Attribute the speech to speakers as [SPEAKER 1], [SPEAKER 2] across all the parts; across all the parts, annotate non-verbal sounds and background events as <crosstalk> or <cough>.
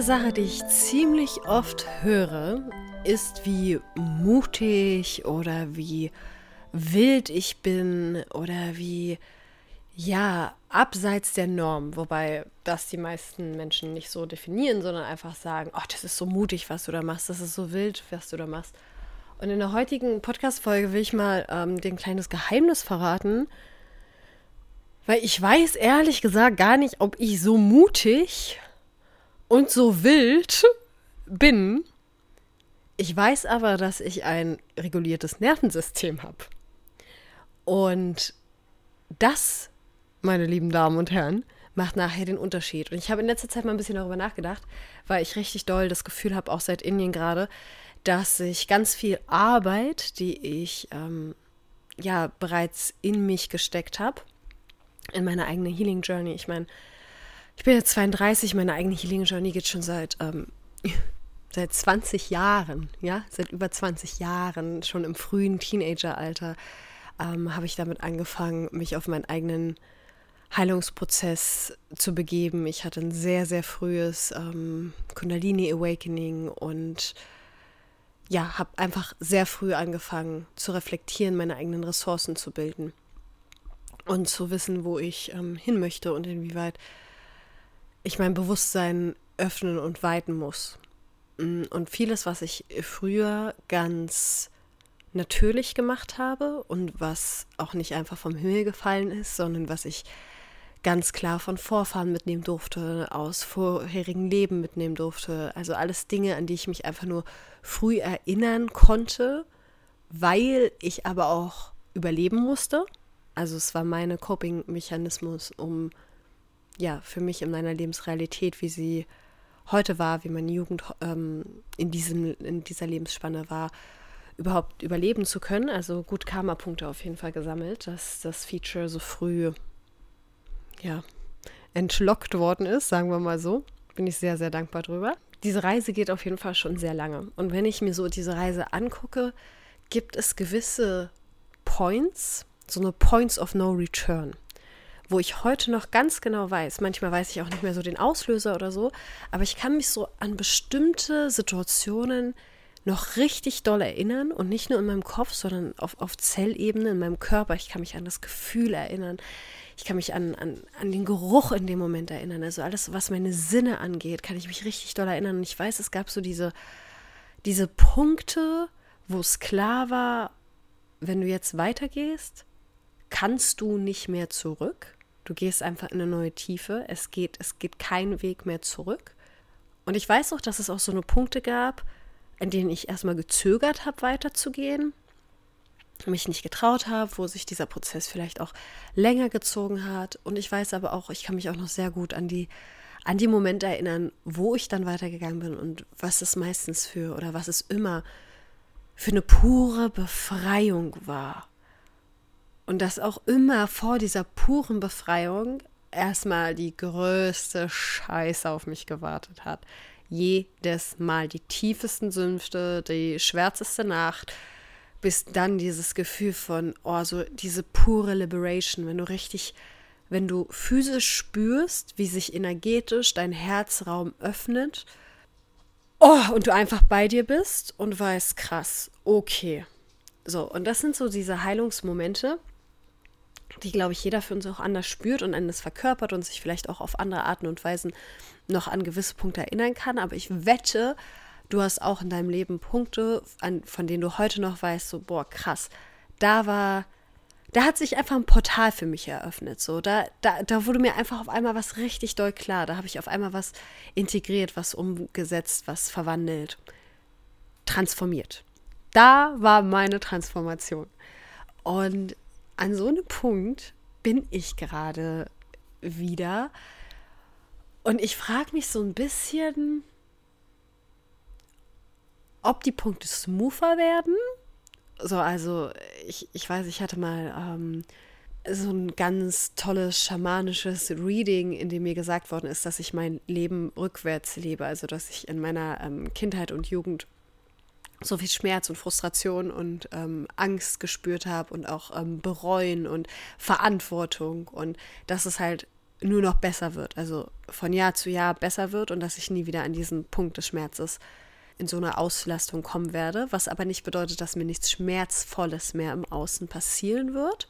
[SPEAKER 1] Eine Sache, die ich ziemlich oft höre, ist, wie mutig oder wie wild ich bin oder wie, ja, abseits der Norm. Wobei das die meisten Menschen nicht so definieren, sondern einfach sagen, oh, das ist so mutig, was du da machst, das ist so wild, was du da machst. Und in der heutigen Podcast-Folge will ich mal ähm, dir ein kleines Geheimnis verraten, weil ich weiß ehrlich gesagt gar nicht, ob ich so mutig und so wild bin. Ich weiß aber, dass ich ein reguliertes Nervensystem habe. Und das, meine lieben Damen und Herren, macht nachher den Unterschied. Und ich habe in letzter Zeit mal ein bisschen darüber nachgedacht, weil ich richtig doll das Gefühl habe, auch seit Indien gerade, dass ich ganz viel Arbeit, die ich ähm, ja bereits in mich gesteckt habe, in meine eigene Healing Journey. Ich meine, ich bin jetzt 32, meine eigene Healing Journey geht schon seit, ähm, <laughs> seit 20 Jahren, ja, seit über 20 Jahren, schon im frühen Teenageralter, ähm, habe ich damit angefangen, mich auf meinen eigenen Heilungsprozess zu begeben. Ich hatte ein sehr, sehr frühes ähm, Kundalini Awakening und ja, habe einfach sehr früh angefangen zu reflektieren, meine eigenen Ressourcen zu bilden und zu wissen, wo ich ähm, hin möchte und inwieweit ich mein Bewusstsein öffnen und weiten muss. Mm, und vieles, was ich früher ganz natürlich gemacht habe und was auch nicht einfach vom Himmel gefallen ist, sondern was ich ganz klar von Vorfahren mitnehmen durfte, aus vorherigen Leben mitnehmen durfte. Also alles Dinge, an die ich mich einfach nur früh erinnern konnte, weil ich aber auch überleben musste. Also es war meine Coping-Mechanismus, um ja, für mich in meiner Lebensrealität, wie sie heute war, wie meine Jugend ähm, in, diesem, in dieser Lebensspanne war, überhaupt überleben zu können. Also gut Karma-Punkte auf jeden Fall gesammelt, dass das Feature so früh, ja, entlockt worden ist, sagen wir mal so. Bin ich sehr, sehr dankbar drüber. Diese Reise geht auf jeden Fall schon sehr lange. Und wenn ich mir so diese Reise angucke, gibt es gewisse Points, so eine Points of No Return wo ich heute noch ganz genau weiß, manchmal weiß ich auch nicht mehr so den Auslöser oder so, aber ich kann mich so an bestimmte Situationen noch richtig doll erinnern und nicht nur in meinem Kopf, sondern auf, auf Zellebene in meinem Körper. Ich kann mich an das Gefühl erinnern. Ich kann mich an, an, an den Geruch in dem Moment erinnern. Also alles, was meine Sinne angeht, kann ich mich richtig doll erinnern. Und ich weiß, es gab so diese, diese Punkte, wo es klar war, wenn du jetzt weitergehst, kannst du nicht mehr zurück. Du gehst einfach in eine neue Tiefe. Es geht, es geht kein Weg mehr zurück. Und ich weiß auch, dass es auch so eine Punkte gab, in denen ich erstmal gezögert habe, weiterzugehen, mich nicht getraut habe, wo sich dieser Prozess vielleicht auch länger gezogen hat. Und ich weiß aber auch, ich kann mich auch noch sehr gut an die, an die Momente erinnern, wo ich dann weitergegangen bin und was es meistens für oder was es immer für eine pure Befreiung war. Und dass auch immer vor dieser puren Befreiung erstmal die größte Scheiße auf mich gewartet hat. Jedes Mal die tiefesten Sümpfe, die schwärzeste Nacht, bis dann dieses Gefühl von, oh, so diese pure Liberation, wenn du richtig, wenn du physisch spürst, wie sich energetisch dein Herzraum öffnet, oh, und du einfach bei dir bist und weißt, krass, okay. So, und das sind so diese Heilungsmomente, die, glaube ich, jeder für uns auch anders spürt und anders verkörpert und sich vielleicht auch auf andere Arten und Weisen noch an gewisse Punkte erinnern kann. Aber ich wette, du hast auch in deinem Leben Punkte, an, von denen du heute noch weißt, so, boah, krass, da war, da hat sich einfach ein Portal für mich eröffnet. So, da, da, da wurde mir einfach auf einmal was richtig doll klar. Da habe ich auf einmal was integriert, was umgesetzt, was verwandelt, transformiert. Da war meine Transformation. Und an so einem Punkt bin ich gerade wieder. Und ich frage mich so ein bisschen, ob die Punkte smoother werden. So, also ich, ich weiß, ich hatte mal ähm, so ein ganz tolles schamanisches Reading, in dem mir gesagt worden ist, dass ich mein Leben rückwärts lebe. Also dass ich in meiner ähm, Kindheit und Jugend so viel Schmerz und Frustration und ähm, Angst gespürt habe und auch ähm, Bereuen und Verantwortung und dass es halt nur noch besser wird, also von Jahr zu Jahr besser wird und dass ich nie wieder an diesen Punkt des Schmerzes in so eine Auslastung kommen werde, was aber nicht bedeutet, dass mir nichts Schmerzvolles mehr im Außen passieren wird,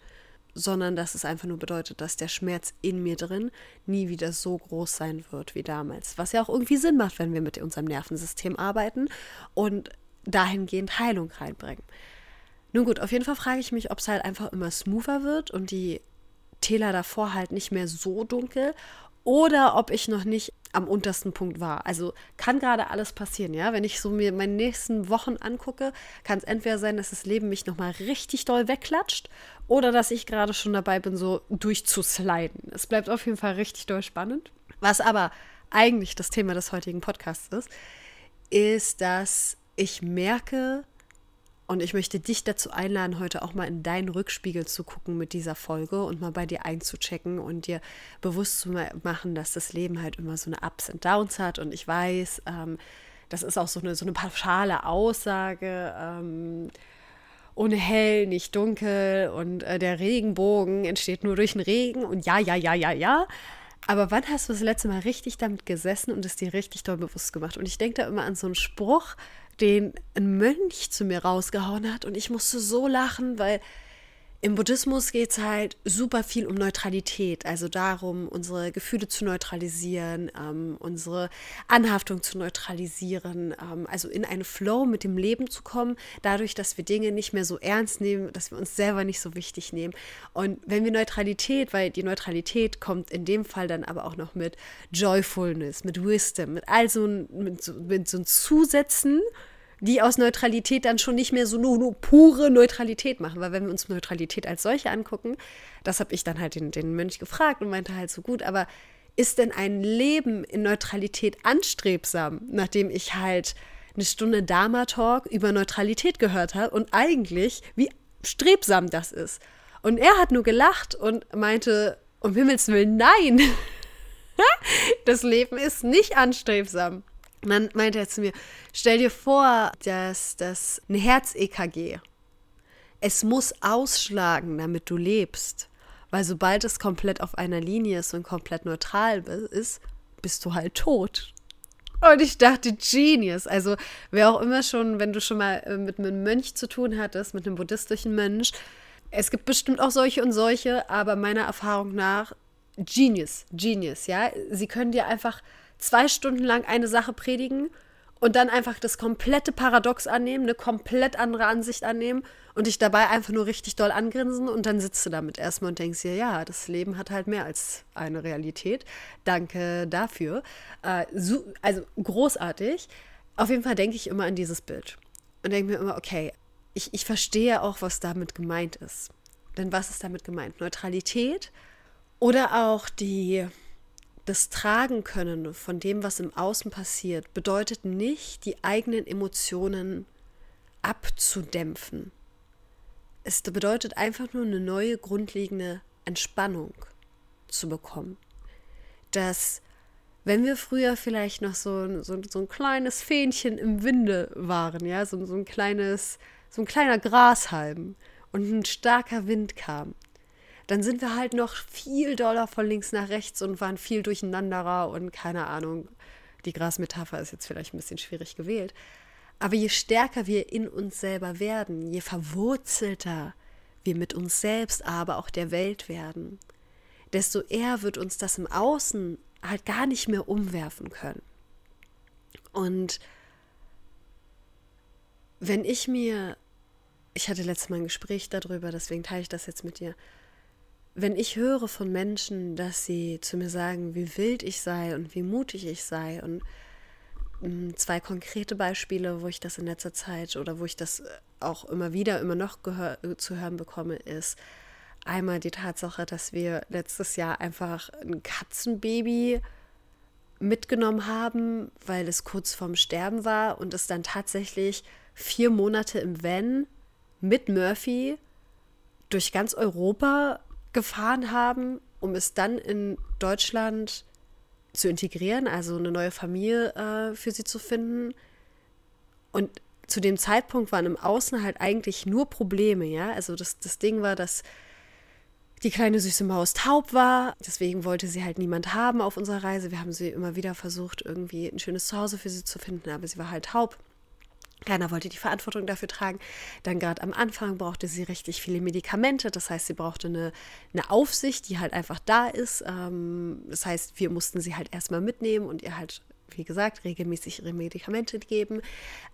[SPEAKER 1] sondern dass es einfach nur bedeutet, dass der Schmerz in mir drin nie wieder so groß sein wird wie damals. Was ja auch irgendwie Sinn macht, wenn wir mit unserem Nervensystem arbeiten und dahingehend Heilung reinbringen. Nun gut, auf jeden Fall frage ich mich, ob es halt einfach immer smoother wird und die Täler davor halt nicht mehr so dunkel oder ob ich noch nicht am untersten Punkt war. Also kann gerade alles passieren, ja. Wenn ich so mir meine nächsten Wochen angucke, kann es entweder sein, dass das Leben mich nochmal richtig doll wegklatscht oder dass ich gerade schon dabei bin, so durchzusliden. Es bleibt auf jeden Fall richtig doll spannend. Was aber eigentlich das Thema des heutigen Podcasts ist, ist, dass ich merke, und ich möchte dich dazu einladen, heute auch mal in deinen Rückspiegel zu gucken mit dieser Folge und mal bei dir einzuchecken und dir bewusst zu machen, dass das Leben halt immer so eine Ups und Downs hat. Und ich weiß, ähm, das ist auch so eine, so eine pauschale Aussage. Ähm, ohne hell, nicht dunkel und äh, der Regenbogen entsteht nur durch den Regen und ja, ja, ja, ja, ja. Aber wann hast du das letzte Mal richtig damit gesessen und es dir richtig doll bewusst gemacht? Und ich denke da immer an so einen Spruch, den ein Mönch zu mir rausgehauen hat und ich musste so lachen, weil im Buddhismus geht es halt super viel um Neutralität, also darum, unsere Gefühle zu neutralisieren, ähm, unsere Anhaftung zu neutralisieren, ähm, also in einen Flow mit dem Leben zu kommen, dadurch, dass wir Dinge nicht mehr so ernst nehmen, dass wir uns selber nicht so wichtig nehmen. Und wenn wir Neutralität, weil die Neutralität kommt in dem Fall dann aber auch noch mit Joyfulness, mit Wisdom, mit all so, mit so, mit so Zusätzen, die aus Neutralität dann schon nicht mehr so nur, nur pure Neutralität machen. Weil wenn wir uns Neutralität als solche angucken, das habe ich dann halt den, den Mönch gefragt und meinte halt so gut, aber ist denn ein Leben in Neutralität anstrebsam, nachdem ich halt eine Stunde Dharma-Talk über Neutralität gehört habe und eigentlich, wie strebsam das ist. Und er hat nur gelacht und meinte, um Himmels Willen, nein, <laughs> das Leben ist nicht anstrebsam. Dann meinte er zu mir, stell dir vor, dass das ein Herz-EKG. Es muss ausschlagen, damit du lebst. Weil sobald es komplett auf einer Linie ist und komplett neutral ist, bist du halt tot. Und ich dachte, Genius. Also, wer auch immer schon, wenn du schon mal äh, mit einem Mönch zu tun hattest, mit einem buddhistischen Mönch, es gibt bestimmt auch solche und solche, aber meiner Erfahrung nach, Genius, Genius, ja. Sie können dir einfach zwei Stunden lang eine Sache predigen und dann einfach das komplette Paradox annehmen, eine komplett andere Ansicht annehmen und dich dabei einfach nur richtig doll angrinsen und dann sitzt du damit erstmal und denkst dir, ja, das Leben hat halt mehr als eine Realität. Danke dafür. Äh, so, also großartig. Auf jeden Fall denke ich immer an dieses Bild und denke mir immer, okay, ich, ich verstehe auch, was damit gemeint ist. Denn was ist damit gemeint? Neutralität oder auch die das Tragen können von dem, was im Außen passiert, bedeutet nicht, die eigenen Emotionen abzudämpfen. Es bedeutet einfach nur eine neue grundlegende Entspannung zu bekommen. Dass, wenn wir früher vielleicht noch so, so, so ein kleines Fähnchen im Winde waren, ja, so, so ein kleines, so ein kleiner Grashalm und ein starker Wind kam, dann sind wir halt noch viel doller von links nach rechts und waren viel durcheinanderer und keine Ahnung. Die Grasmetapher ist jetzt vielleicht ein bisschen schwierig gewählt. Aber je stärker wir in uns selber werden, je verwurzelter wir mit uns selbst, aber auch der Welt werden, desto eher wird uns das im Außen halt gar nicht mehr umwerfen können. Und wenn ich mir, ich hatte letztes Mal ein Gespräch darüber, deswegen teile ich das jetzt mit dir, wenn ich höre von Menschen, dass sie zu mir sagen, wie wild ich sei und wie mutig ich sei und mm, zwei konkrete Beispiele, wo ich das in letzter Zeit oder wo ich das auch immer wieder, immer noch zu hören bekomme, ist einmal die Tatsache, dass wir letztes Jahr einfach ein Katzenbaby mitgenommen haben, weil es kurz vorm Sterben war und es dann tatsächlich vier Monate im Van mit Murphy durch ganz Europa gefahren haben, um es dann in Deutschland zu integrieren, also eine neue Familie äh, für sie zu finden. Und zu dem Zeitpunkt waren im Außen halt eigentlich nur Probleme, ja. Also das, das Ding war, dass die kleine süße Maus taub war. Deswegen wollte sie halt niemand haben auf unserer Reise. Wir haben sie immer wieder versucht, irgendwie ein schönes Zuhause für sie zu finden, aber sie war halt taub. Keiner wollte die Verantwortung dafür tragen. Dann gerade am Anfang brauchte sie richtig viele Medikamente. Das heißt, sie brauchte eine, eine Aufsicht, die halt einfach da ist. Ähm, das heißt, wir mussten sie halt erstmal mitnehmen und ihr halt wie gesagt, regelmäßig ihre Medikamente geben.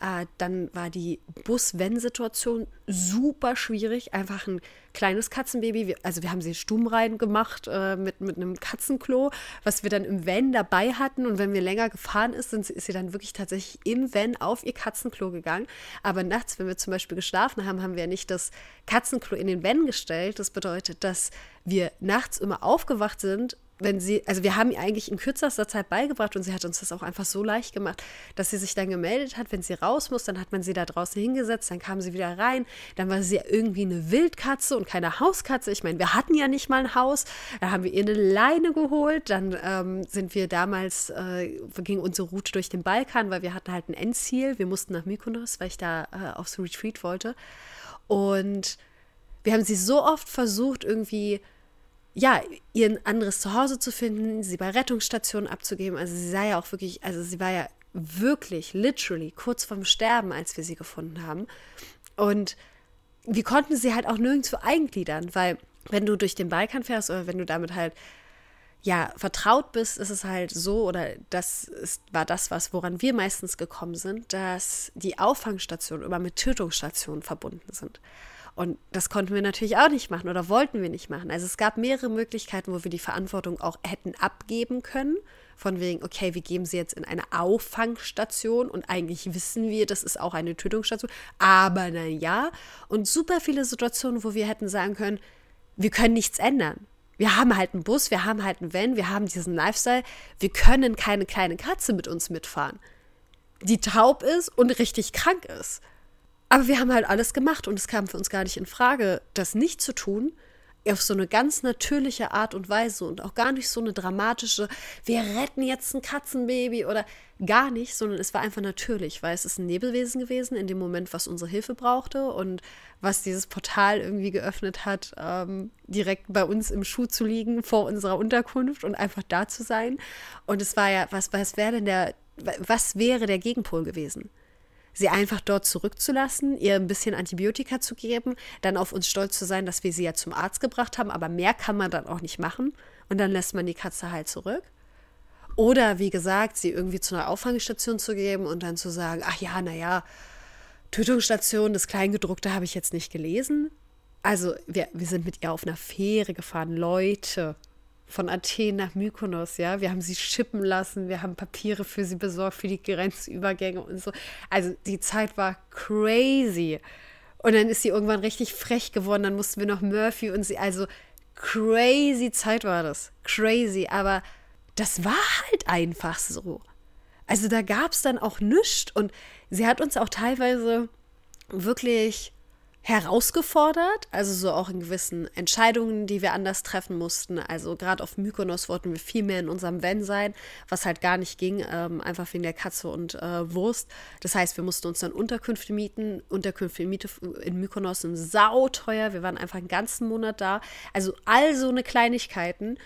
[SPEAKER 1] Äh, dann war die Bus-Wenn-Situation super schwierig. Einfach ein kleines Katzenbaby. Wir, also wir haben sie stumm rein gemacht äh, mit, mit einem Katzenklo, was wir dann im Van dabei hatten. Und wenn wir länger gefahren ist, sind, ist sie dann wirklich tatsächlich im Van auf ihr Katzenklo gegangen. Aber nachts, wenn wir zum Beispiel geschlafen haben, haben wir nicht das Katzenklo in den Van gestellt. Das bedeutet, dass wir nachts immer aufgewacht sind wenn sie, also wir haben ihr eigentlich in kürzester Zeit beigebracht und sie hat uns das auch einfach so leicht gemacht, dass sie sich dann gemeldet hat, wenn sie raus muss, dann hat man sie da draußen hingesetzt, dann kam sie wieder rein, dann war sie irgendwie eine Wildkatze und keine Hauskatze. Ich meine, wir hatten ja nicht mal ein Haus, da haben wir ihr eine Leine geholt, dann ähm, sind wir damals, äh, ging unsere Route durch den Balkan, weil wir hatten halt ein Endziel, wir mussten nach Mykonos, weil ich da äh, aufs Retreat wollte. Und wir haben sie so oft versucht, irgendwie ja, ihr anderes Zuhause zu finden, sie bei Rettungsstationen abzugeben. Also sie sah ja auch wirklich, also sie war ja wirklich, literally kurz vorm Sterben, als wir sie gefunden haben. Und wir konnten sie halt auch nirgendwo eingliedern, weil wenn du durch den Balkan fährst oder wenn du damit halt ja vertraut bist, ist es halt so oder das ist, war das, was woran wir meistens gekommen sind, dass die Auffangstationen immer mit Tötungsstationen verbunden sind. Und das konnten wir natürlich auch nicht machen oder wollten wir nicht machen. Also es gab mehrere Möglichkeiten, wo wir die Verantwortung auch hätten abgeben können. Von wegen, okay, wir geben sie jetzt in eine Auffangstation und eigentlich wissen wir, das ist auch eine Tötungsstation. Aber naja, und super viele Situationen, wo wir hätten sagen können, wir können nichts ändern. Wir haben halt einen Bus, wir haben halt einen Van, wir haben diesen Lifestyle. Wir können keine kleine Katze mit uns mitfahren, die taub ist und richtig krank ist. Aber wir haben halt alles gemacht und es kam für uns gar nicht in Frage, das nicht zu tun, auf so eine ganz natürliche Art und Weise und auch gar nicht so eine dramatische, wir retten jetzt ein Katzenbaby oder gar nicht, sondern es war einfach natürlich, weil es ist ein Nebelwesen gewesen in dem Moment, was unsere Hilfe brauchte und was dieses Portal irgendwie geöffnet hat, ähm, direkt bei uns im Schuh zu liegen vor unserer Unterkunft und einfach da zu sein. Und es war ja, was, was wäre denn der, was wäre der Gegenpol gewesen? Sie einfach dort zurückzulassen, ihr ein bisschen Antibiotika zu geben, dann auf uns stolz zu sein, dass wir sie ja zum Arzt gebracht haben, aber mehr kann man dann auch nicht machen und dann lässt man die Katze halt zurück. Oder wie gesagt, sie irgendwie zu einer Auffangstation zu geben und dann zu sagen, ach ja, naja, Tötungsstation, das Kleingedruckte habe ich jetzt nicht gelesen. Also wir, wir sind mit ihr auf einer Fähre gefahren, Leute von Athen nach Mykonos, ja. Wir haben sie schippen lassen, wir haben Papiere für sie besorgt, für die Grenzübergänge und so. Also die Zeit war crazy. Und dann ist sie irgendwann richtig frech geworden, dann mussten wir noch Murphy und sie, also crazy Zeit war das. Crazy, aber das war halt einfach so. Also da gab es dann auch nichts und sie hat uns auch teilweise wirklich herausgefordert, also so auch in gewissen Entscheidungen, die wir anders treffen mussten. Also gerade auf Mykonos wollten wir viel mehr in unserem Van sein, was halt gar nicht ging, ähm, einfach wegen der Katze und äh, Wurst. Das heißt, wir mussten uns dann Unterkünfte mieten. Unterkünfte in, Miete, in Mykonos sind sauteuer. Wir waren einfach einen ganzen Monat da. Also all so eine Kleinigkeiten.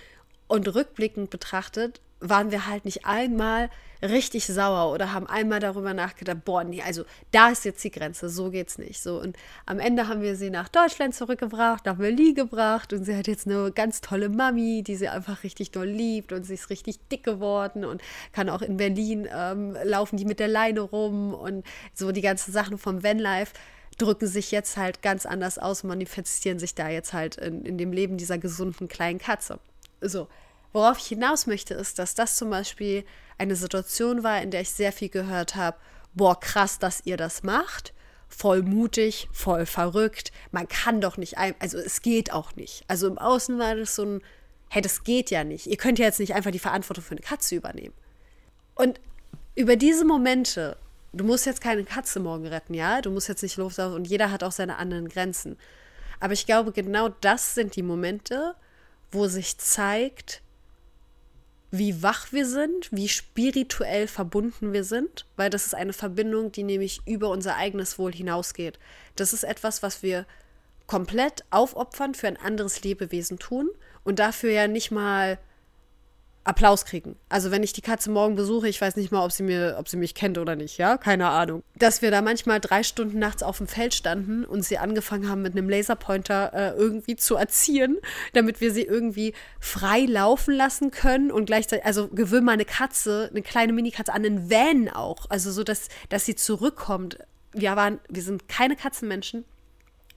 [SPEAKER 1] Und rückblickend betrachtet waren wir halt nicht einmal richtig sauer oder haben einmal darüber nachgedacht, boah, nee, also da ist jetzt die Grenze, so geht's nicht. So und am Ende haben wir sie nach Deutschland zurückgebracht, nach Berlin gebracht und sie hat jetzt eine ganz tolle Mami, die sie einfach richtig doll liebt und sie ist richtig dick geworden und kann auch in Berlin ähm, laufen die mit der Leine rum und so die ganzen Sachen vom Vanlife drücken sich jetzt halt ganz anders aus, manifestieren sich da jetzt halt in, in dem Leben dieser gesunden kleinen Katze. So, Worauf ich hinaus möchte, ist, dass das zum Beispiel eine Situation war, in der ich sehr viel gehört habe, boah, krass, dass ihr das macht. Voll mutig, voll verrückt. Man kann doch nicht, ein also es geht auch nicht. Also im Außen war das so ein, hey, das geht ja nicht. Ihr könnt ja jetzt nicht einfach die Verantwortung für eine Katze übernehmen. Und über diese Momente, du musst jetzt keine Katze morgen retten, ja? Du musst jetzt nicht loslaufen und jeder hat auch seine anderen Grenzen. Aber ich glaube, genau das sind die Momente, wo sich zeigt, wie wach wir sind, wie spirituell verbunden wir sind, weil das ist eine Verbindung, die nämlich über unser eigenes Wohl hinausgeht. Das ist etwas, was wir komplett aufopfern für ein anderes Lebewesen tun und dafür ja nicht mal Applaus kriegen. Also wenn ich die Katze morgen besuche, ich weiß nicht mal, ob sie mir, ob sie mich kennt oder nicht, ja, keine Ahnung. Dass wir da manchmal drei Stunden nachts auf dem Feld standen und sie angefangen haben, mit einem Laserpointer äh, irgendwie zu erziehen, damit wir sie irgendwie frei laufen lassen können und gleichzeitig, also gewöhn mal eine Katze, eine kleine Minikatze an einen Van auch, also so, dass, dass sie zurückkommt. Wir waren, wir sind keine Katzenmenschen.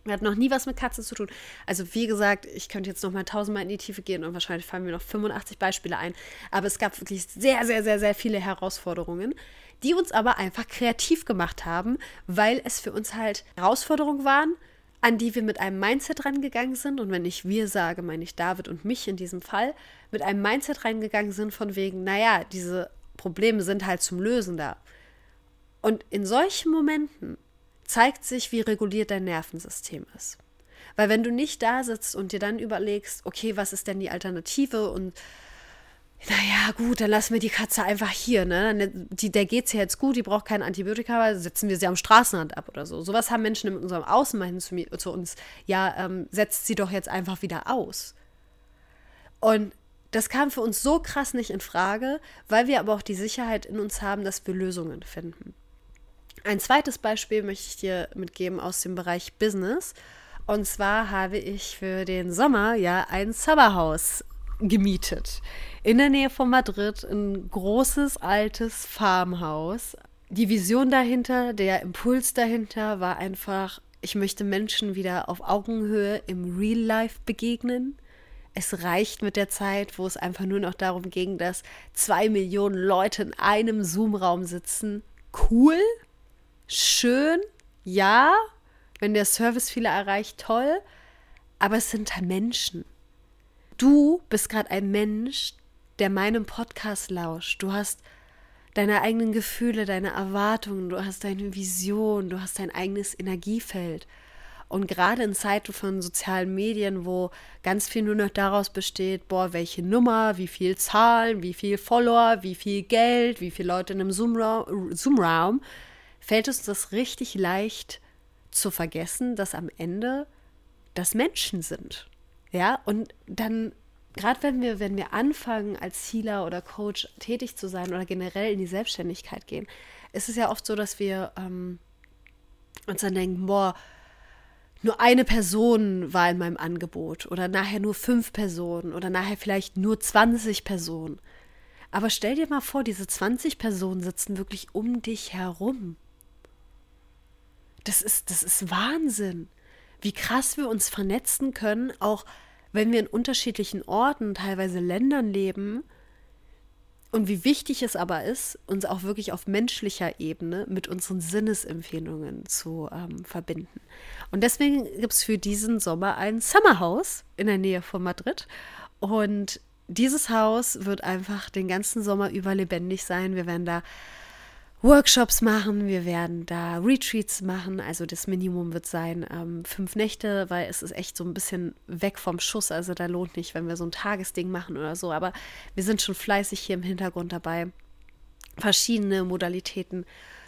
[SPEAKER 1] Er hat noch nie was mit Katzen zu tun. Also wie gesagt, ich könnte jetzt noch mal tausendmal in die Tiefe gehen und wahrscheinlich fallen mir noch 85 Beispiele ein. Aber es gab wirklich sehr, sehr, sehr, sehr viele Herausforderungen, die uns aber einfach kreativ gemacht haben, weil es für uns halt Herausforderungen waren, an die wir mit einem Mindset rangegangen sind. Und wenn ich wir sage, meine ich David und mich in diesem Fall, mit einem Mindset reingegangen sind von wegen, naja, diese Probleme sind halt zum Lösen da. Und in solchen Momenten zeigt sich, wie reguliert dein Nervensystem ist. Weil wenn du nicht da sitzt und dir dann überlegst, okay, was ist denn die Alternative und naja, gut, dann lassen wir die Katze einfach hier, ne? Die, der geht's ja jetzt gut, die braucht kein Antibiotika, aber setzen wir sie am Straßenrand ab oder so. Sowas haben Menschen in unserem Außen zu, zu uns. Ja, ähm, setzt sie doch jetzt einfach wieder aus. Und das kam für uns so krass nicht in Frage, weil wir aber auch die Sicherheit in uns haben, dass wir Lösungen finden. Ein zweites Beispiel möchte ich dir mitgeben aus dem Bereich Business. Und zwar habe ich für den Sommer ja ein Summerhaus gemietet. In der Nähe von Madrid, ein großes, altes Farmhaus. Die Vision dahinter, der Impuls dahinter war einfach, ich möchte Menschen wieder auf Augenhöhe im Real Life begegnen. Es reicht mit der Zeit, wo es einfach nur noch darum ging, dass zwei Millionen Leute in einem Zoom-Raum sitzen. Cool, schön, ja, wenn der Service viele erreicht, toll, aber es sind halt Menschen. Du bist gerade ein Mensch, der meinem Podcast lauscht. Du hast deine eigenen Gefühle, deine Erwartungen, du hast deine Vision, du hast dein eigenes Energiefeld. Und gerade in Zeiten von sozialen Medien, wo ganz viel nur noch daraus besteht, boah, welche Nummer, wie viel Zahlen, wie viel Follower, wie viel Geld, wie viele Leute in einem Zoom-Raum, Zoom fällt uns das richtig leicht zu vergessen, dass am Ende das Menschen sind. Ja, und dann, gerade wenn wir, wenn wir anfangen, als Healer oder Coach tätig zu sein oder generell in die Selbstständigkeit gehen, ist es ja oft so, dass wir ähm, uns dann denken, boah, nur eine Person war in meinem Angebot oder nachher nur fünf Personen oder nachher vielleicht nur 20 Personen. Aber stell dir mal vor, diese 20 Personen sitzen wirklich um dich herum. Das ist, das ist Wahnsinn, wie krass wir uns vernetzen können, auch wenn wir in unterschiedlichen Orten, teilweise Ländern leben. Und wie wichtig es aber ist, uns auch wirklich auf menschlicher Ebene mit unseren Sinnesempfehlungen zu ähm, verbinden. Und deswegen gibt es für diesen Sommer ein Summerhaus in der Nähe von Madrid. Und dieses Haus wird einfach den ganzen Sommer über lebendig sein. Wir werden da Workshops machen, wir werden da Retreats machen. Also das Minimum wird sein ähm, fünf Nächte, weil es ist echt so ein bisschen weg vom Schuss. Also da lohnt nicht, wenn wir so ein Tagesding machen oder so. Aber wir sind schon fleißig hier im Hintergrund dabei, verschiedene Modalitäten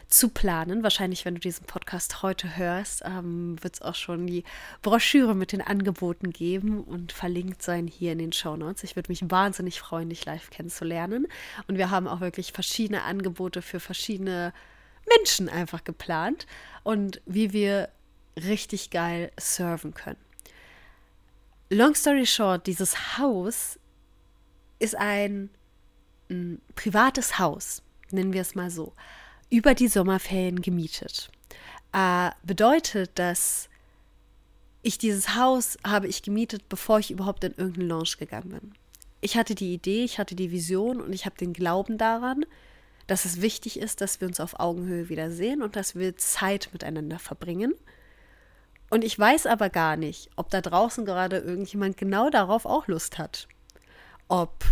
[SPEAKER 1] zu planen. Wahrscheinlich, wenn du diesen Podcast heute hörst, ähm, wird es auch schon die Broschüre mit den Angeboten geben und verlinkt sein hier in den Show Notes. Ich würde mich wahnsinnig freuen, dich live kennenzulernen. Und wir haben auch wirklich verschiedene Angebote für verschiedene Menschen einfach geplant und wie wir richtig geil surfen können. Long story short, dieses Haus ist ein, ein privates Haus, nennen wir es mal so über die Sommerferien gemietet. Äh, bedeutet, dass ich dieses Haus habe ich gemietet, bevor ich überhaupt in irgendeinen Launch gegangen bin. Ich hatte die Idee, ich hatte die Vision und ich habe den Glauben daran, dass es wichtig ist, dass wir uns auf Augenhöhe wiedersehen und dass wir Zeit miteinander verbringen. Und ich weiß aber gar nicht, ob da draußen gerade irgendjemand genau darauf auch Lust hat. Ob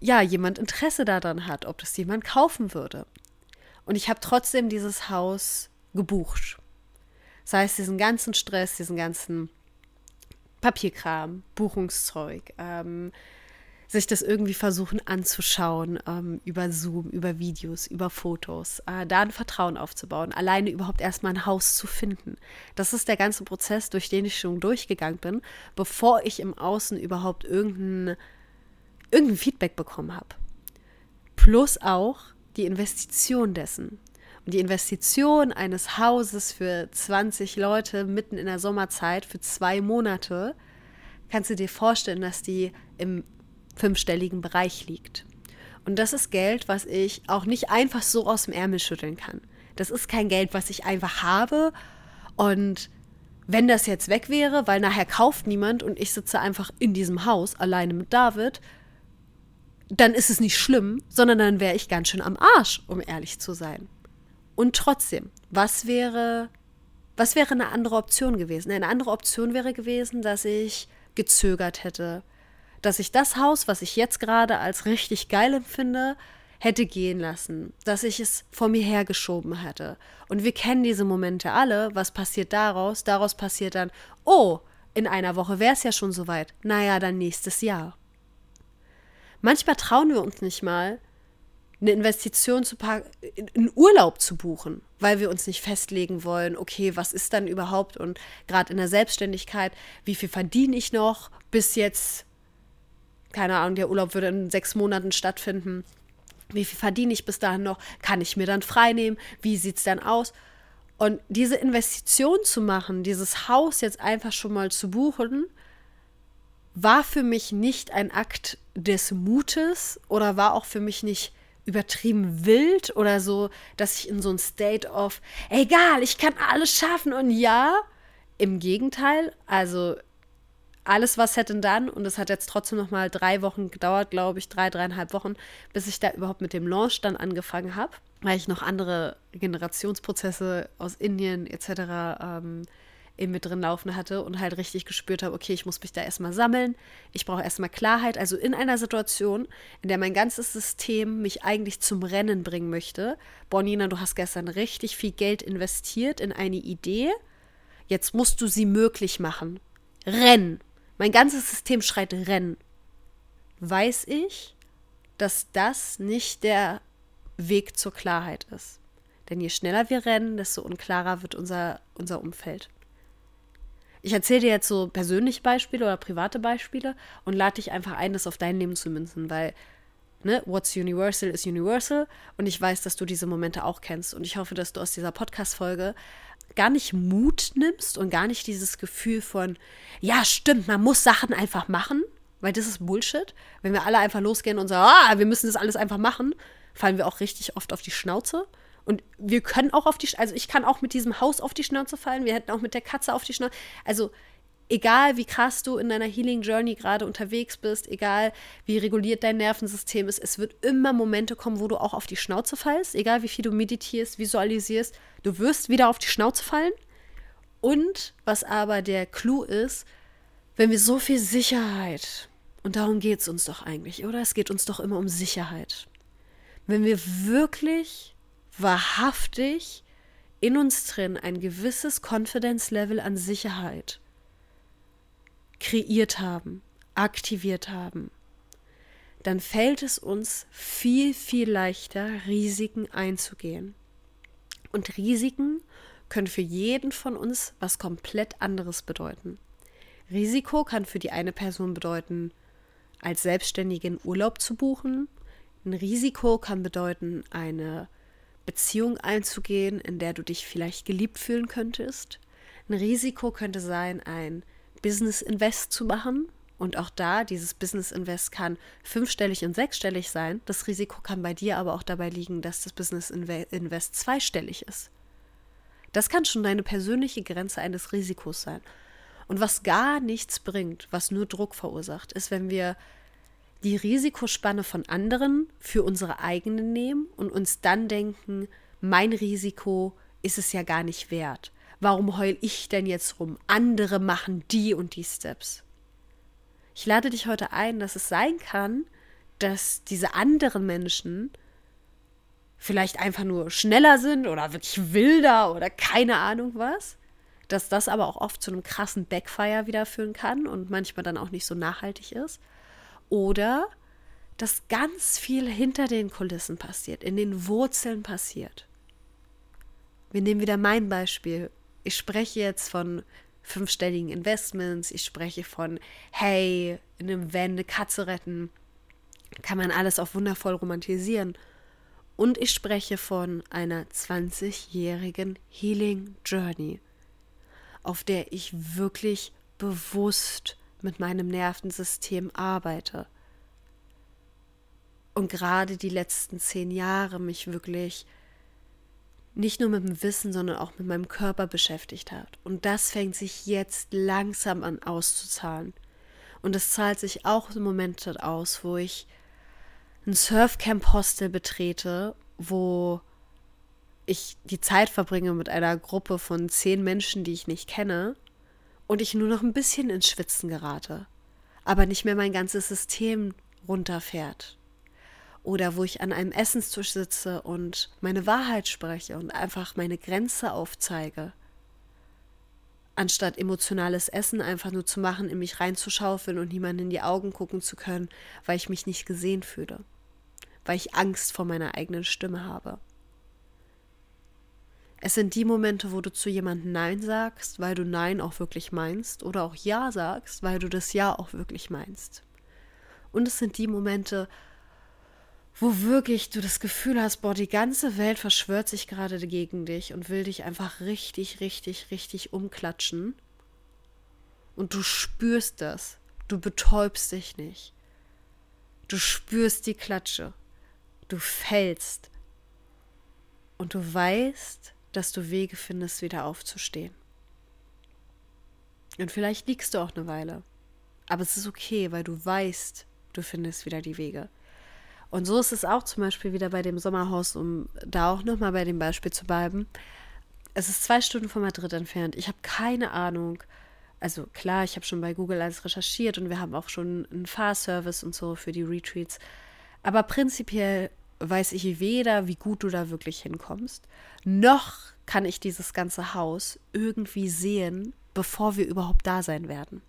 [SPEAKER 1] ja jemand Interesse daran hat, ob das jemand kaufen würde. Und ich habe trotzdem dieses Haus gebucht. Das heißt, diesen ganzen Stress, diesen ganzen Papierkram, Buchungszeug, ähm, sich das irgendwie versuchen anzuschauen, ähm, über Zoom, über Videos, über Fotos, äh, da ein Vertrauen aufzubauen, alleine überhaupt erstmal ein Haus zu finden. Das ist der ganze Prozess, durch den ich schon durchgegangen bin, bevor ich im Außen überhaupt irgendein, irgendein Feedback bekommen habe. Plus auch die Investition dessen. Und die Investition eines Hauses für 20 Leute mitten in der Sommerzeit für zwei Monate, kannst du dir vorstellen, dass die im fünfstelligen Bereich liegt. Und das ist Geld, was ich auch nicht einfach so aus dem Ärmel schütteln kann. Das ist kein Geld, was ich einfach habe und wenn das jetzt weg wäre, weil nachher kauft niemand und ich sitze einfach in diesem Haus alleine mit David, dann ist es nicht schlimm, sondern dann wäre ich ganz schön am Arsch, um ehrlich zu sein. Und trotzdem, was wäre, was wäre eine andere Option gewesen? Eine andere Option wäre gewesen, dass ich gezögert hätte, dass ich das Haus, was ich jetzt gerade als richtig geil empfinde, hätte gehen lassen, dass ich es vor mir hergeschoben hätte. Und wir kennen diese Momente alle. Was passiert daraus? Daraus passiert dann, oh, in einer Woche wäre es ja schon soweit. Naja, dann nächstes Jahr. Manchmal trauen wir uns nicht mal, eine Investition zu packen, einen Urlaub zu buchen, weil wir uns nicht festlegen wollen, okay, was ist dann überhaupt und gerade in der Selbstständigkeit, wie viel verdiene ich noch, bis jetzt keine Ahnung, der Urlaub würde in sechs Monaten stattfinden. Wie viel verdiene ich bis dahin noch? Kann ich mir dann frei nehmen? Wie sieht es dann aus? Und diese Investition zu machen, dieses Haus jetzt einfach schon mal zu buchen, war für mich nicht ein Akt des Mutes oder war auch für mich nicht übertrieben wild oder so, dass ich in so ein State of, egal, ich kann alles schaffen und ja, im Gegenteil, also alles was hätte dann und es hat jetzt trotzdem noch mal drei Wochen gedauert, glaube ich, drei, dreieinhalb Wochen, bis ich da überhaupt mit dem Launch dann angefangen habe, weil ich noch andere Generationsprozesse aus Indien etc. Ähm, eben mit drin laufen hatte und halt richtig gespürt habe, okay, ich muss mich da erstmal sammeln, ich brauche erstmal Klarheit. Also in einer Situation, in der mein ganzes System mich eigentlich zum Rennen bringen möchte. Bonina, du hast gestern richtig viel Geld investiert in eine Idee. Jetzt musst du sie möglich machen. Renn! mein ganzes System schreit Rennen, weiß ich, dass das nicht der Weg zur Klarheit ist. Denn je schneller wir rennen, desto unklarer wird unser, unser Umfeld. Ich erzähle dir jetzt so persönliche Beispiele oder private Beispiele und lade dich einfach ein, das auf dein Leben zu münzen, weil ne, what's universal is universal und ich weiß, dass du diese Momente auch kennst und ich hoffe, dass du aus dieser Podcast-Folge gar nicht Mut nimmst und gar nicht dieses Gefühl von, ja, stimmt, man muss Sachen einfach machen, weil das ist Bullshit. Wenn wir alle einfach losgehen und sagen, ah, wir müssen das alles einfach machen, fallen wir auch richtig oft auf die Schnauze. Und wir können auch auf die, also ich kann auch mit diesem Haus auf die Schnauze fallen, wir hätten auch mit der Katze auf die Schnauze. Also egal wie krass du in deiner Healing Journey gerade unterwegs bist, egal wie reguliert dein Nervensystem ist, es wird immer Momente kommen, wo du auch auf die Schnauze fallst, egal wie viel du meditierst, visualisierst, du wirst wieder auf die Schnauze fallen. Und was aber der Clou ist, wenn wir so viel Sicherheit, und darum geht es uns doch eigentlich, oder? Es geht uns doch immer um Sicherheit. Wenn wir wirklich, wahrhaftig in uns drin ein gewisses Confidence-Level an Sicherheit kreiert haben, aktiviert haben, dann fällt es uns viel, viel leichter, Risiken einzugehen. Und Risiken können für jeden von uns was komplett anderes bedeuten. Risiko kann für die eine Person bedeuten, als Selbstständigen Urlaub zu buchen. Ein Risiko kann bedeuten, eine Beziehung einzugehen, in der du dich vielleicht geliebt fühlen könntest. Ein Risiko könnte sein, ein Business Invest zu machen. Und auch da, dieses Business Invest kann fünfstellig und sechsstellig sein. Das Risiko kann bei dir aber auch dabei liegen, dass das Business Invest zweistellig ist. Das kann schon deine persönliche Grenze eines Risikos sein. Und was gar nichts bringt, was nur Druck verursacht, ist, wenn wir die Risikospanne von anderen für unsere eigene nehmen und uns dann denken, mein Risiko ist es ja gar nicht wert. Warum heul ich denn jetzt rum? Andere machen die und die Steps. Ich lade dich heute ein, dass es sein kann, dass diese anderen Menschen vielleicht einfach nur schneller sind oder wirklich wilder oder keine Ahnung was, dass das aber auch oft zu einem krassen Backfire wieder führen kann und manchmal dann auch nicht so nachhaltig ist. Oder dass ganz viel hinter den Kulissen passiert, in den Wurzeln passiert. Wir nehmen wieder mein Beispiel. Ich spreche jetzt von fünfstelligen Investments, ich spreche von, hey, in einem Van eine Katze retten, kann man alles auch wundervoll romantisieren. Und ich spreche von einer 20-jährigen Healing Journey, auf der ich wirklich bewusst mit meinem Nervensystem arbeite. Und gerade die letzten zehn Jahre mich wirklich nicht nur mit dem Wissen, sondern auch mit meinem Körper beschäftigt hat. Und das fängt sich jetzt langsam an auszuzahlen. Und es zahlt sich auch im Moment aus, wo ich ein Surfcamp-Hostel betrete, wo ich die Zeit verbringe mit einer Gruppe von zehn Menschen, die ich nicht kenne, und ich nur noch ein bisschen ins Schwitzen gerate, aber nicht mehr mein ganzes System runterfährt. Oder wo ich an einem Essenstisch sitze und meine Wahrheit spreche und einfach meine Grenze aufzeige. Anstatt emotionales Essen einfach nur zu machen, in mich reinzuschaufeln und niemanden in die Augen gucken zu können, weil ich mich nicht gesehen fühle weil ich Angst vor meiner eigenen Stimme habe. Es sind die Momente, wo du zu jemandem Nein sagst, weil du Nein auch wirklich meinst, oder auch Ja sagst, weil du das Ja auch wirklich meinst. Und es sind die Momente, wo wirklich du das Gefühl hast, boah, die ganze Welt verschwört sich gerade gegen dich und will dich einfach richtig, richtig, richtig umklatschen. Und du spürst das. Du betäubst dich nicht. Du spürst die Klatsche. Du fällst und du weißt, dass du Wege findest, wieder aufzustehen. Und vielleicht liegst du auch eine Weile. Aber es ist okay, weil du weißt, du findest wieder die Wege. Und so ist es auch zum Beispiel wieder bei dem Sommerhaus, um da auch nochmal bei dem Beispiel zu bleiben. Es ist zwei Stunden von Madrid entfernt. Ich habe keine Ahnung. Also klar, ich habe schon bei Google alles recherchiert und wir haben auch schon einen Fahrservice und so für die Retreats. Aber prinzipiell weiß ich weder, wie gut du da wirklich hinkommst, noch kann ich dieses ganze Haus irgendwie sehen, bevor wir überhaupt da sein werden.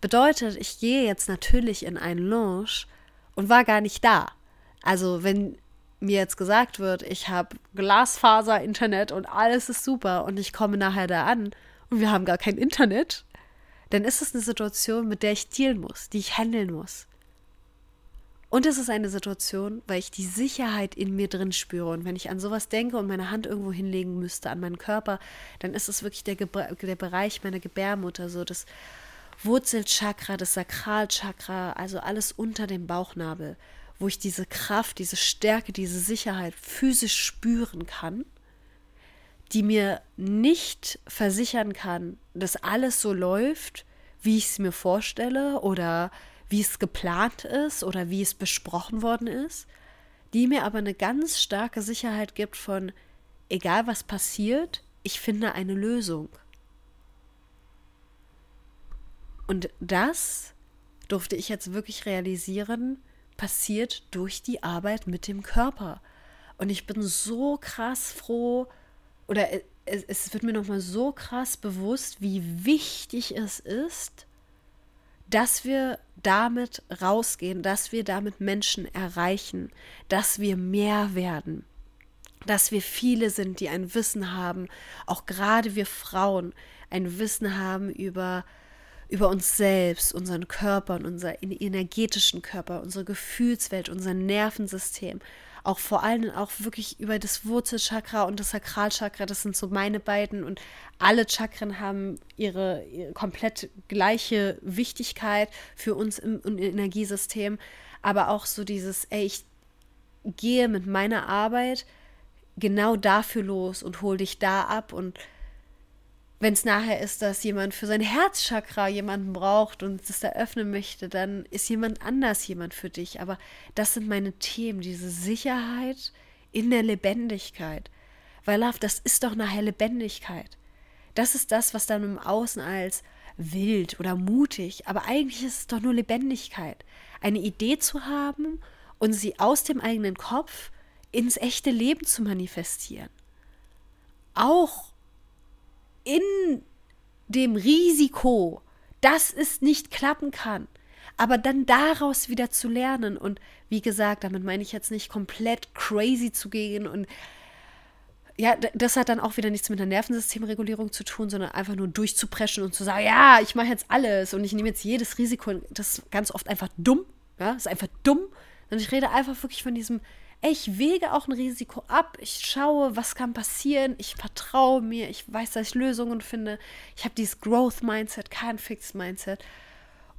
[SPEAKER 1] Bedeutet, ich gehe jetzt natürlich in einen Lounge und war gar nicht da. Also wenn mir jetzt gesagt wird, ich habe Glasfaser, Internet und alles ist super und ich komme nachher da an und wir haben gar kein Internet, dann ist es eine Situation, mit der ich dealen muss, die ich handeln muss. Und es ist eine Situation, weil ich die Sicherheit in mir drin spüre. Und wenn ich an sowas denke und meine Hand irgendwo hinlegen müsste, an meinen Körper, dann ist es wirklich der, der Bereich meiner Gebärmutter, so das Wurzelchakra, das Sakralchakra, also alles unter dem Bauchnabel, wo ich diese Kraft, diese Stärke, diese Sicherheit physisch spüren kann, die mir nicht versichern kann, dass alles so läuft, wie ich es mir vorstelle oder wie es geplant ist oder wie es besprochen worden ist, die mir aber eine ganz starke Sicherheit gibt von, egal was passiert, ich finde eine Lösung. Und das durfte ich jetzt wirklich realisieren, passiert durch die Arbeit mit dem Körper. Und ich bin so krass froh, oder es, wird mir nochmal so krass bewusst, wie wichtig es ist, dass wir damit rausgehen, dass wir damit Menschen erreichen, dass wir mehr werden, dass wir viele sind, die ein Wissen haben, auch gerade wir Frauen ein Wissen haben über über uns selbst, unseren Körper und unser energetischen Körper, unsere Gefühlswelt, unser Nervensystem, auch vor allem auch wirklich über das Wurzelchakra und das Sakralchakra. Das sind so meine beiden und alle Chakren haben ihre, ihre komplett gleiche Wichtigkeit für uns im, im Energiesystem. Aber auch so dieses, ey, ich gehe mit meiner Arbeit genau dafür los und hol dich da ab und wenn es nachher ist, dass jemand für sein Herzchakra jemanden braucht und es eröffnen möchte, dann ist jemand anders jemand für dich. Aber das sind meine Themen, diese Sicherheit in der Lebendigkeit. Weil Love, das ist doch nachher Lebendigkeit. Das ist das, was dann im Außen als wild oder mutig, aber eigentlich ist es doch nur Lebendigkeit. Eine Idee zu haben und sie aus dem eigenen Kopf ins echte Leben zu manifestieren. Auch in dem Risiko, dass es nicht klappen kann, aber dann daraus wieder zu lernen und wie gesagt, damit meine ich jetzt nicht komplett crazy zu gehen und ja, das hat dann auch wieder nichts mit der Nervensystemregulierung zu tun, sondern einfach nur durchzupreschen und zu sagen, ja, ich mache jetzt alles und ich nehme jetzt jedes Risiko. Das ist ganz oft einfach dumm. Ja, das ist einfach dumm. Und ich rede einfach wirklich von diesem, ich wege auch ein Risiko ab. Ich schaue, was kann passieren. Ich vertraue mir. Ich weiß, dass ich Lösungen finde. Ich habe dieses Growth-Mindset, kein Fixed-Mindset.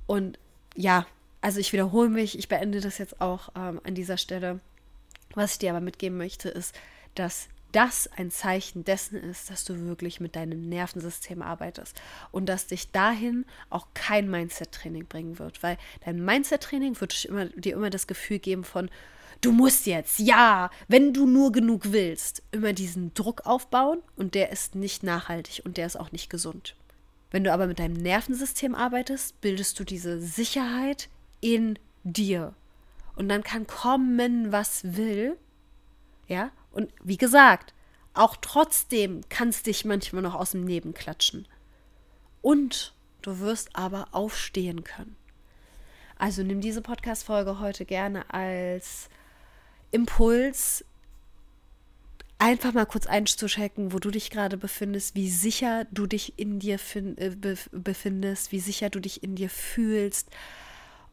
[SPEAKER 1] Und ja, also ich wiederhole mich. Ich beende das jetzt auch ähm, an dieser Stelle. Was ich dir aber mitgeben möchte, ist, dass das ein Zeichen dessen ist, dass du wirklich mit deinem Nervensystem arbeitest und dass dich dahin auch kein Mindset-Training bringen wird, weil dein Mindset-Training wird dir immer, dir immer das Gefühl geben von, du musst jetzt, ja, wenn du nur genug willst, immer diesen Druck aufbauen und der ist nicht nachhaltig und der ist auch nicht gesund. Wenn du aber mit deinem Nervensystem arbeitest, bildest du diese Sicherheit in dir. Und dann kann kommen, was will. Ja, und wie gesagt, auch trotzdem kannst dich manchmal noch aus dem Leben klatschen. Und du wirst aber aufstehen können. Also nimm diese Podcast-Folge heute gerne als Impuls, einfach mal kurz einzuchecken, wo du dich gerade befindest, wie sicher du dich in dir äh, befindest, wie sicher du dich in dir fühlst,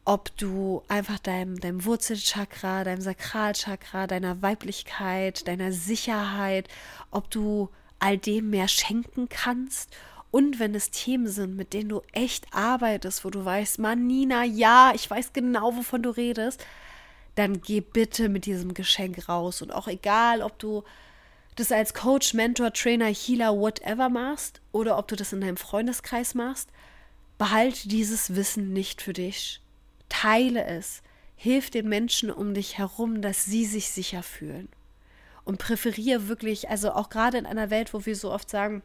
[SPEAKER 1] ob du einfach deinem, deinem Wurzelchakra, deinem Sakralchakra, deiner Weiblichkeit, deiner Sicherheit, ob du all dem mehr schenken kannst. Und wenn es Themen sind, mit denen du echt arbeitest, wo du weißt, Mann, Nina, ja, ich weiß genau, wovon du redest, dann geh bitte mit diesem Geschenk raus. Und auch egal, ob du das als Coach, Mentor, Trainer, Healer, whatever machst oder ob du das in deinem Freundeskreis machst, behalte dieses Wissen nicht für dich Teile es. Hilf den Menschen um dich herum, dass sie sich sicher fühlen. Und präferiere wirklich, also auch gerade in einer Welt, wo wir so oft sagen,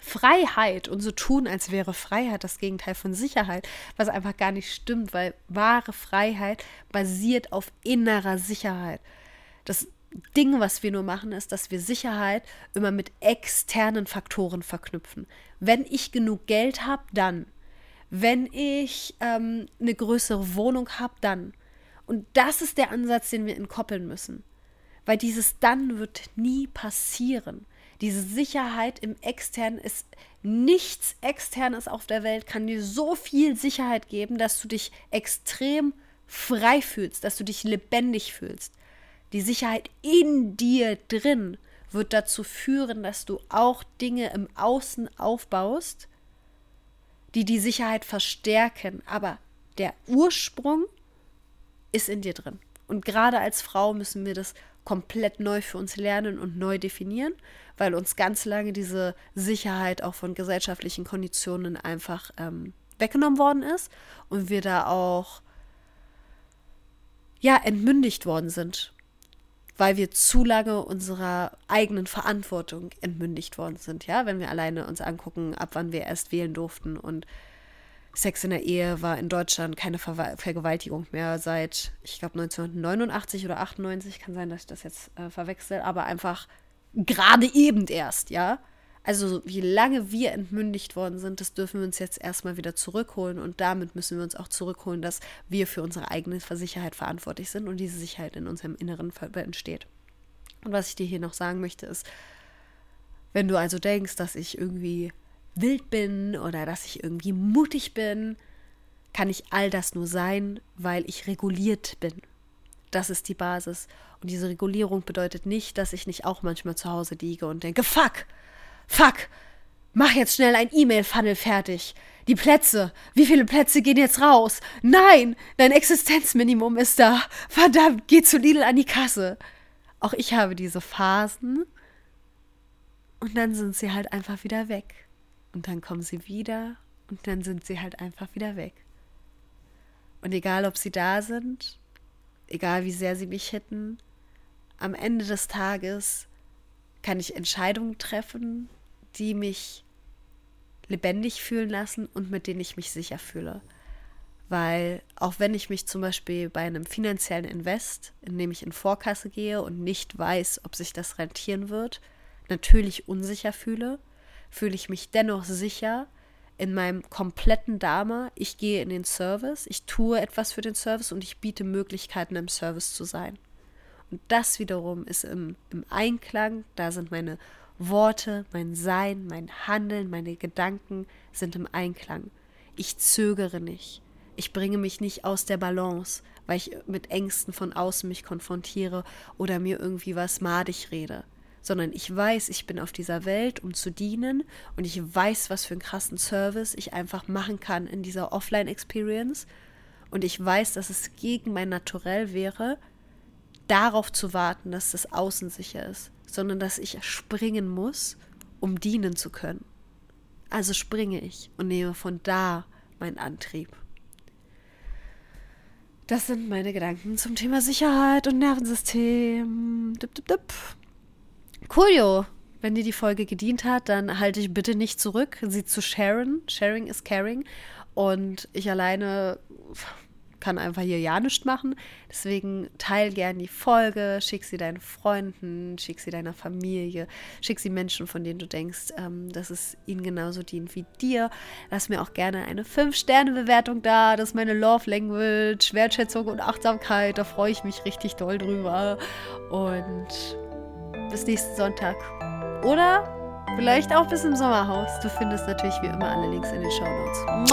[SPEAKER 1] Freiheit und so tun, als wäre Freiheit das Gegenteil von Sicherheit, was einfach gar nicht stimmt, weil wahre Freiheit basiert auf innerer Sicherheit. Das Ding, was wir nur machen, ist, dass wir Sicherheit immer mit externen Faktoren verknüpfen. Wenn ich genug Geld habe, dann. Wenn ich ähm, eine größere Wohnung habe, dann. Und das ist der Ansatz, den wir entkoppeln müssen. Weil dieses dann wird nie passieren. Diese Sicherheit im Externen ist nichts Externes auf der Welt, kann dir so viel Sicherheit geben, dass du dich extrem frei fühlst, dass du dich lebendig fühlst. Die Sicherheit in dir drin wird dazu führen, dass du auch Dinge im Außen aufbaust, die die Sicherheit verstärken. Aber der Ursprung ist in dir drin. Und gerade als Frau müssen wir das komplett neu für uns lernen und neu definieren, weil uns ganz lange diese Sicherheit auch von gesellschaftlichen Konditionen einfach ähm, weggenommen worden ist und wir da auch ja entmündigt worden sind weil wir zu lange unserer eigenen Verantwortung entmündigt worden sind. Ja, wenn wir alleine uns angucken, ab wann wir erst wählen durften und Sex in der Ehe war in Deutschland keine Ver Vergewaltigung mehr seit, ich glaube, 1989 oder 98. Kann sein, dass ich das jetzt äh, verwechsel, aber einfach gerade eben erst, ja. Also wie lange wir entmündigt worden sind, das dürfen wir uns jetzt erstmal wieder zurückholen und damit müssen wir uns auch zurückholen, dass wir für unsere eigene Sicherheit verantwortlich sind und diese Sicherheit in unserem Inneren entsteht. Und was ich dir hier noch sagen möchte ist, wenn du also denkst, dass ich irgendwie wild bin oder dass ich irgendwie mutig bin, kann ich all das nur sein, weil ich reguliert bin. Das ist die Basis. Und diese Regulierung bedeutet nicht, dass ich nicht auch manchmal zu Hause liege und denke, fuck, Fuck! Mach jetzt schnell ein E-Mail-Funnel fertig. Die Plätze. Wie viele Plätze gehen jetzt raus? Nein, dein Existenzminimum ist da. Verdammt, geh zu Lidl an die Kasse. Auch ich habe diese Phasen. Und dann sind sie halt einfach wieder weg. Und dann kommen sie wieder und dann sind sie halt einfach wieder weg. Und egal, ob sie da sind, egal wie sehr sie mich hitten, am Ende des Tages kann ich Entscheidungen treffen, die mich lebendig fühlen lassen und mit denen ich mich sicher fühle. Weil auch wenn ich mich zum Beispiel bei einem finanziellen Invest, in dem ich in Vorkasse gehe und nicht weiß, ob sich das rentieren wird, natürlich unsicher fühle, fühle ich mich dennoch sicher, in meinem kompletten Dharma. Ich gehe in den Service, ich tue etwas für den Service und ich biete Möglichkeiten, im Service zu sein. Und das wiederum ist im, im Einklang, da sind meine Worte, mein Sein, mein Handeln, meine Gedanken sind im Einklang. Ich zögere nicht. Ich bringe mich nicht aus der Balance, weil ich mit Ängsten von außen mich konfrontiere oder mir irgendwie was madig rede. Sondern ich weiß, ich bin auf dieser Welt, um zu dienen und ich weiß, was für einen krassen Service ich einfach machen kann in dieser Offline-Experience. Und ich weiß, dass es gegen mein Naturell wäre, darauf zu warten, dass das Außen sicher ist, sondern dass ich springen muss, um dienen zu können. Also springe ich und nehme von da meinen Antrieb. Das sind meine Gedanken zum Thema Sicherheit und Nervensystem. Dip, dip, dip. Coolio. Wenn dir die Folge gedient hat, dann halte ich bitte nicht zurück, sie zu sharen. Sharing is caring. Und ich alleine kann einfach hier ja nichts machen. Deswegen teil gern die Folge, schick sie deinen Freunden, schick sie deiner Familie, schick sie Menschen, von denen du denkst, ähm, dass es ihnen genauso dient wie dir. Lass mir auch gerne eine 5-Sterne-Bewertung da. Das ist meine Love Language, Wertschätzung und Achtsamkeit. Da freue ich mich richtig doll drüber. Und bis nächsten Sonntag. Oder vielleicht auch bis im Sommerhaus. Du findest natürlich wie immer alle Links in den Show Notes.